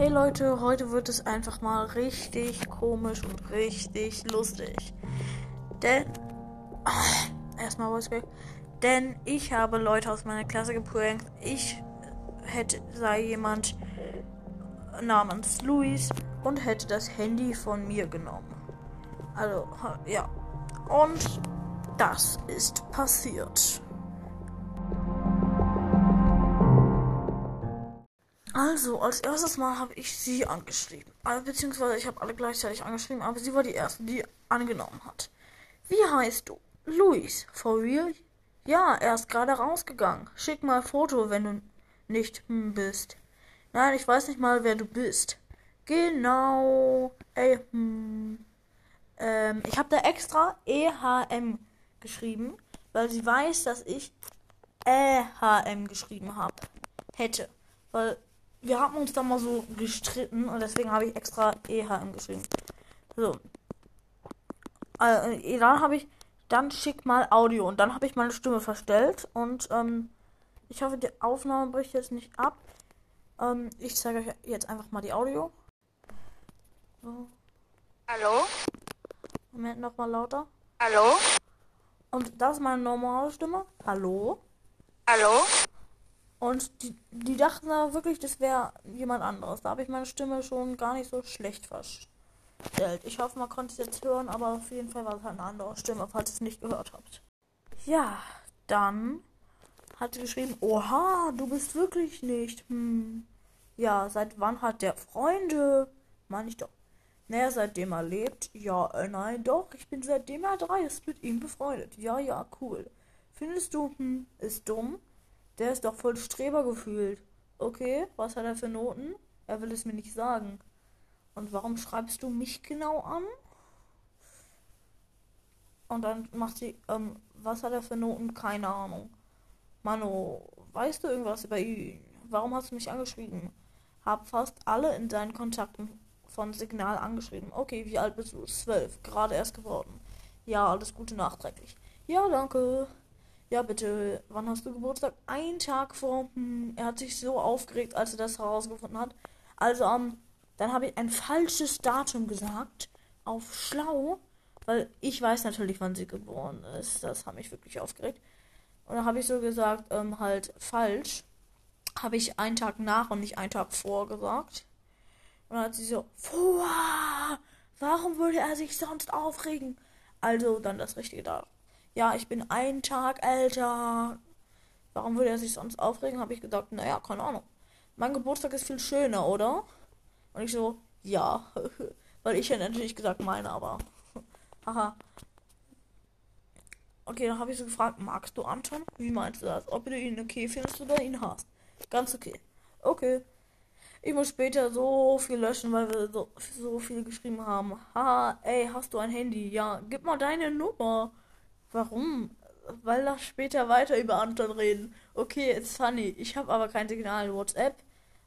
Hey Leute, heute wird es einfach mal richtig komisch und richtig lustig. Denn. Ah, erstmal Voice Denn ich habe Leute aus meiner Klasse geprankt. Ich hätte, sei jemand namens Luis und hätte das Handy von mir genommen. Also, ja. Und das ist passiert. Also, als erstes Mal habe ich sie angeschrieben. Also, beziehungsweise ich habe alle gleichzeitig angeschrieben, aber sie war die erste, die angenommen hat. Wie heißt du? Luis. For real? Ja, er ist gerade rausgegangen. Schick mal Foto, wenn du nicht bist. Nein, ich weiß nicht mal, wer du bist. Genau. Ey, hm. Ähm, ich habe da extra EHM geschrieben, weil sie weiß, dass ich EHM geschrieben habe. Hätte. Weil wir haben uns da mal so gestritten und deswegen habe ich extra EHM geschrieben. So. Äh, dann habe ich, dann schick mal Audio und dann habe ich meine Stimme verstellt und ähm, ich hoffe, die Aufnahme bricht jetzt nicht ab. Ähm, ich zeige euch jetzt einfach mal die Audio. So. Hallo? Moment, nochmal lauter. Hallo? Und das ist meine normale Stimme. Hallo? Hallo? Und die, die dachten da wirklich, das wäre jemand anderes. Da habe ich meine Stimme schon gar nicht so schlecht verstellt. Ich hoffe, man konnte es jetzt hören, aber auf jeden Fall war es halt eine andere Stimme, falls ihr es nicht gehört habt. Ja, dann hat sie geschrieben, oha, du bist wirklich nicht. Hm. Ja, seit wann hat der Freunde? Meine ich doch. Naja, seitdem er lebt? Ja, äh, nein, doch. Ich bin seitdem er drei ist mit ihm befreundet. Ja, ja, cool. Findest du, hm, ist dumm? Der ist doch voll Streber gefühlt. Okay, was hat er für Noten? Er will es mir nicht sagen. Und warum schreibst du mich genau an? Und dann macht sie, ähm, was hat er für Noten? Keine Ahnung. Mano, weißt du irgendwas über ihn? Warum hast du mich angeschrieben? Hab fast alle in deinen Kontakten von Signal angeschrieben. Okay, wie alt bist du? Zwölf, gerade erst geworden. Ja, alles Gute nachträglich. Ja, danke. Ja, bitte, wann hast du Geburtstag? Ein Tag vor. Hm, er hat sich so aufgeregt, als er das herausgefunden hat. Also, ähm, dann habe ich ein falsches Datum gesagt. Auf schlau. Weil ich weiß natürlich, wann sie geboren ist. Das hat mich wirklich aufgeregt. Und dann habe ich so gesagt, ähm, halt falsch. Habe ich einen Tag nach und nicht einen Tag vor gesagt. Und dann hat sie so, vor, warum würde er sich sonst aufregen? Also dann das richtige Datum ja, ich bin einen Tag älter. Warum würde er sich sonst aufregen? Habe ich gesagt, naja, keine Ahnung. Mein Geburtstag ist viel schöner, oder? Und ich so, ja. Weil ich ja natürlich gesagt meine, aber. Haha. Okay, dann habe ich so gefragt, magst du Anton? Wie meinst du das? Ob du ihn okay findest oder ihn hast? Ganz okay. Okay. Ich muss später so viel löschen, weil wir so, so viel geschrieben haben. Haha, ey, hast du ein Handy? Ja, gib mal deine Nummer. Warum? Weil wir später weiter über Anton reden. Okay, it's funny. Ich habe aber kein Signal. WhatsApp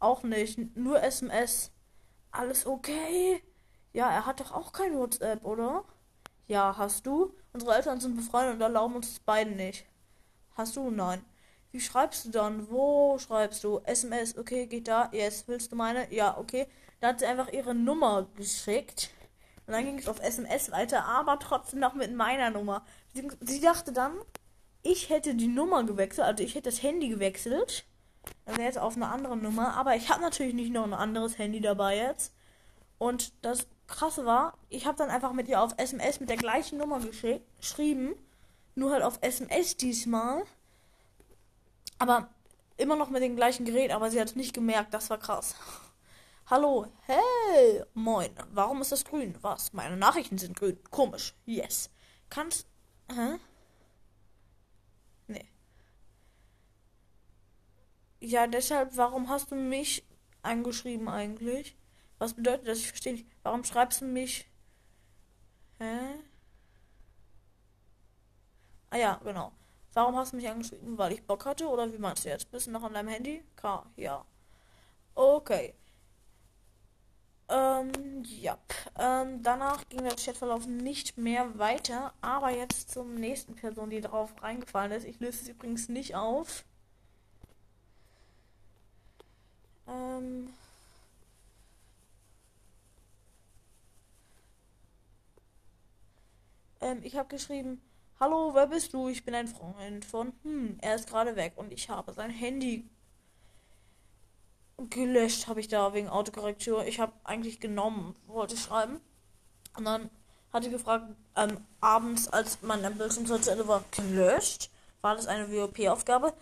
auch nicht. Nur SMS. Alles okay? Ja, er hat doch auch kein WhatsApp, oder? Ja, hast du? Unsere Eltern sind befreundet und erlauben uns beiden nicht. Hast du? Nein. Wie schreibst du dann? Wo schreibst du? SMS, okay, geht da? Yes. Willst du meine? Ja, okay. Da hat sie einfach ihre Nummer geschickt. Und dann ging es auf SMS weiter, aber trotzdem noch mit meiner Nummer. Sie, sie dachte dann, ich hätte die Nummer gewechselt, also ich hätte das Handy gewechselt. Dann wäre jetzt auf eine andere Nummer. Aber ich habe natürlich nicht noch ein anderes Handy dabei jetzt. Und das Krasse war, ich habe dann einfach mit ihr auf SMS mit der gleichen Nummer geschrieben. Nur halt auf SMS diesmal. Aber immer noch mit dem gleichen Gerät, aber sie hat es nicht gemerkt. Das war krass. Hallo, hey, moin. Warum ist das grün? Was? Meine Nachrichten sind grün. Komisch. Yes. Kannst. Hä? Nee. Ja, deshalb, warum hast du mich angeschrieben eigentlich? Was bedeutet das? Ich verstehe nicht. Warum schreibst du mich? Hä? Ah ja, genau. Warum hast du mich angeschrieben? Weil ich Bock hatte? Oder wie meinst du jetzt? Bist du noch an deinem Handy? K, ja. Okay. Ähm, ja. Ähm, danach ging der Chatverlauf nicht mehr weiter, aber jetzt zum nächsten Person, die drauf reingefallen ist. Ich löse es übrigens nicht auf. Ähm. Ähm, ich habe geschrieben, Hallo, wer bist du? Ich bin ein Freund von. Hm, er ist gerade weg und ich habe sein Handy gelöscht, habe ich da wegen Autokorrektur. Ich habe eigentlich genommen, wollte schreiben. Und dann hatte gefragt, ähm, abends, als mein Bildschirm zu Ende war, gelöscht. War das eine WOP-Aufgabe?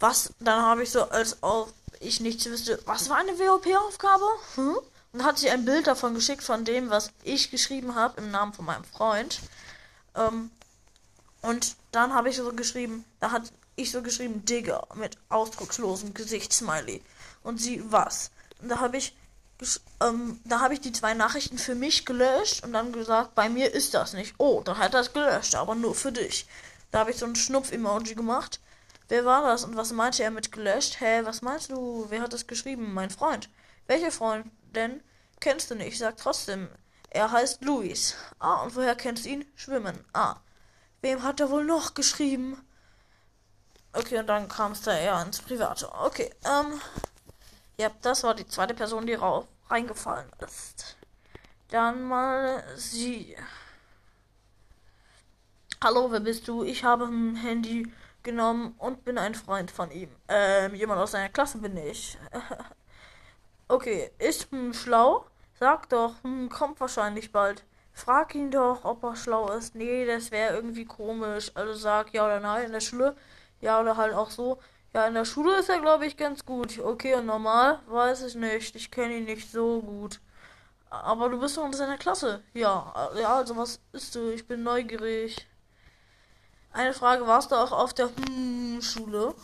Was? Dann habe ich so, als ob ich nichts wüsste, was war eine WOP-Aufgabe? Hm? Und hat sie ein Bild davon geschickt, von dem, was ich geschrieben habe, im Namen von meinem Freund. Ähm, und dann habe ich so geschrieben, da hat ich so geschrieben, Digger, mit ausdruckslosem Gesichtssmiley. Und sie, was? Und da habe ich ähm, da habe ich die zwei Nachrichten für mich gelöscht und dann gesagt, bei mir ist das nicht. Oh, dann hat er gelöscht, aber nur für dich. Da habe ich so ein Schnupf-Emoji gemacht. Wer war das und was meinte er mit gelöscht? Hä, was meinst du? Wer hat das geschrieben? Mein Freund. Welcher Freund denn? Kennst du nicht? Ich sag trotzdem. Er heißt Luis. Ah, und woher kennst du ihn? Schwimmen. Ah. Wem hat er wohl noch geschrieben? Okay, und dann kam es da eher ins Private. Okay, ähm. Ja, das war die zweite Person, die rauf reingefallen ist. Dann mal sie. Hallo, wer bist du? Ich habe ein Handy genommen und bin ein Freund von ihm. Ähm, jemand aus seiner Klasse bin ich. okay, ist hm, schlau? Sag doch, hm, kommt wahrscheinlich bald. Frag ihn doch, ob er schlau ist. Nee, das wäre irgendwie komisch. Also sag ja oder nein in der Schule. Ja oder halt auch so. Ja, in der Schule ist er, glaube ich, ganz gut. Okay, und normal? Weiß ich nicht. Ich kenne ihn nicht so gut. Aber du bist doch in seiner Klasse. Ja, ja, also was ist du? Ich bin neugierig. Eine Frage, warst du auch auf der hm Schule?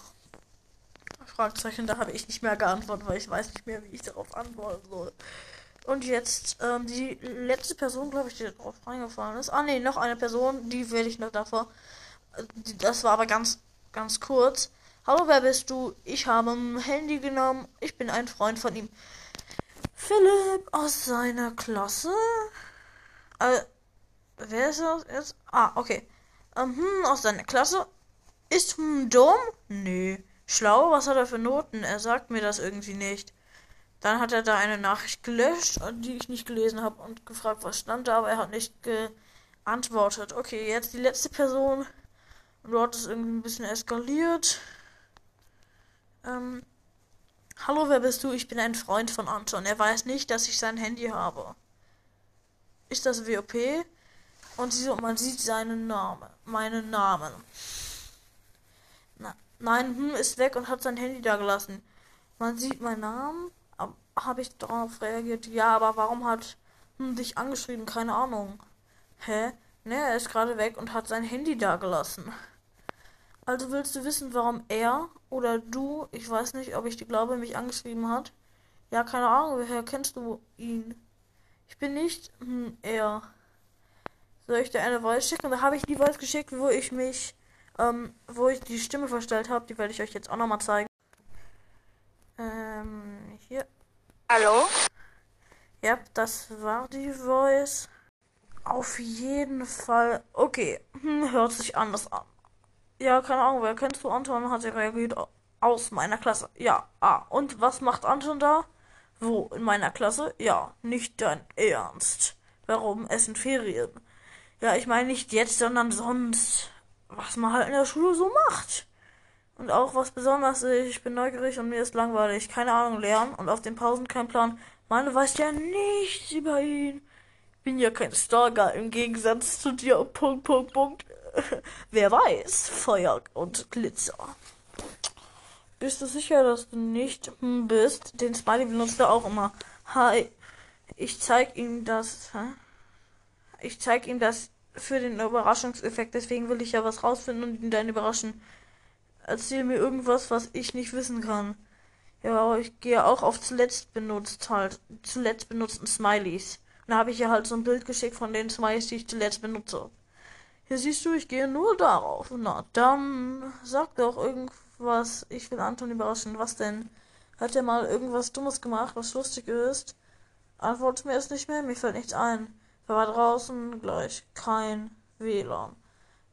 Fragezeichen, da habe ich nicht mehr geantwortet, weil ich weiß nicht mehr, wie ich darauf antworten soll. Und jetzt ähm, die letzte Person, glaube ich, die darauf reingefallen ist. Ah, nee, noch eine Person, die werde ich noch davor. Das war aber ganz, ganz kurz. Hallo, wer bist du? Ich habe ein Handy genommen. Ich bin ein Freund von ihm. Philipp aus seiner Klasse? Äh, wer ist das jetzt? Ah, okay. Ähm, hm, aus seiner Klasse? Ist hm dumm? Nee. Schlau? Was hat er für Noten? Er sagt mir das irgendwie nicht. Dann hat er da eine Nachricht gelöscht, die ich nicht gelesen habe und gefragt, was stand da, aber er hat nicht geantwortet. Okay, jetzt die letzte Person. Dort ist irgendwie ein bisschen eskaliert. Ähm, Hallo, wer bist du? Ich bin ein Freund von Anton. Er weiß nicht, dass ich sein Handy habe. Ist das WOP? Und sie, man sieht seinen Namen. Meinen Namen. Na, nein, hm, ist weg und hat sein Handy da gelassen. Man sieht meinen Namen. Habe ich darauf reagiert? Ja, aber warum hat hm, dich angeschrieben? Keine Ahnung. Hä? Ne, er ist gerade weg und hat sein Handy da gelassen. Also willst du wissen, warum er oder du, ich weiß nicht, ob ich die glaube, mich angeschrieben hat? Ja, keine Ahnung, woher kennst du ihn? Ich bin nicht hm, er. Soll ich dir eine Voice schicken? Da habe ich die Voice geschickt, wo ich mich, ähm, wo ich die Stimme verstellt habe. Die werde ich euch jetzt auch nochmal zeigen. Ähm, hier. Hallo? Ja, das war die Voice. Auf jeden Fall. Okay, hm, hört sich anders an. Ja, keine Ahnung, wer kennst du Anton? Hat er reagiert aus meiner Klasse. Ja, ah. Und was macht Anton da? Wo? In meiner Klasse? Ja, nicht dein Ernst. Warum? Es sind Ferien. Ja, ich meine nicht jetzt, sondern sonst. Was man halt in der Schule so macht. Und auch was besonders ich bin neugierig und mir ist langweilig. Keine Ahnung, lernen und auf den Pausen kein Plan. Meine weiß ja nichts über ihn. Bin ja kein Stalker im Gegensatz zu dir. Punkt, Punkt, Punkt. Wer weiß, Feuer und Glitzer. Bist du sicher, dass du nicht bist? Den Smiley benutzt er auch immer. Hi. Ich zeig ihm das. Hä? Ich zeig ihm das für den Überraschungseffekt. Deswegen will ich ja was rausfinden und ihn dann überraschen. Erzähl mir irgendwas, was ich nicht wissen kann. Ja, aber ich gehe auch auf zuletzt benutzt halt. Zuletzt benutzten Smileys. Und da habe ich ja halt so ein Bild geschickt von den Smileys, die ich zuletzt benutze. Hier siehst du, ich gehe nur darauf. Na, dann sag doch irgendwas. Ich will Anton überraschen. Was denn? Hat er mal irgendwas Dummes gemacht, was lustig ist? Antwortet mir es nicht mehr, mir fällt nichts ein. Wer war draußen? Gleich. Kein WLAN.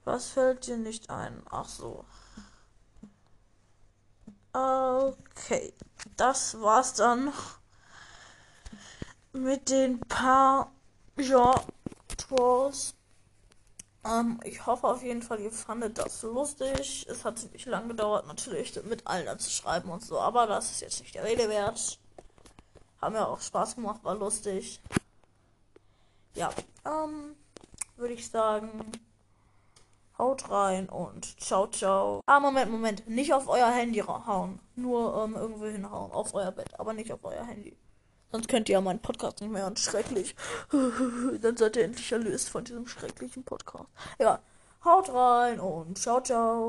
Was fällt dir nicht ein? Ach so. Okay. Das war's dann mit den paar ja, Trolls Ähm, ich hoffe auf jeden Fall, ihr fandet das lustig. Es hat ziemlich lang gedauert, natürlich mit allen zu schreiben und so, aber das ist jetzt nicht der Rede wert. Haben ja auch Spaß gemacht, war lustig. Ja, ähm, würde ich sagen, haut rein und ciao, ciao. Ah, Moment, Moment, nicht auf euer Handy hauen. Nur ähm, irgendwo hinhauen, auf euer Bett, aber nicht auf euer Handy. Sonst könnt ihr ja meinen Podcast nicht mehr hören. Schrecklich. Dann seid ihr endlich erlöst von diesem schrecklichen Podcast. Ja, haut rein und ciao, ciao.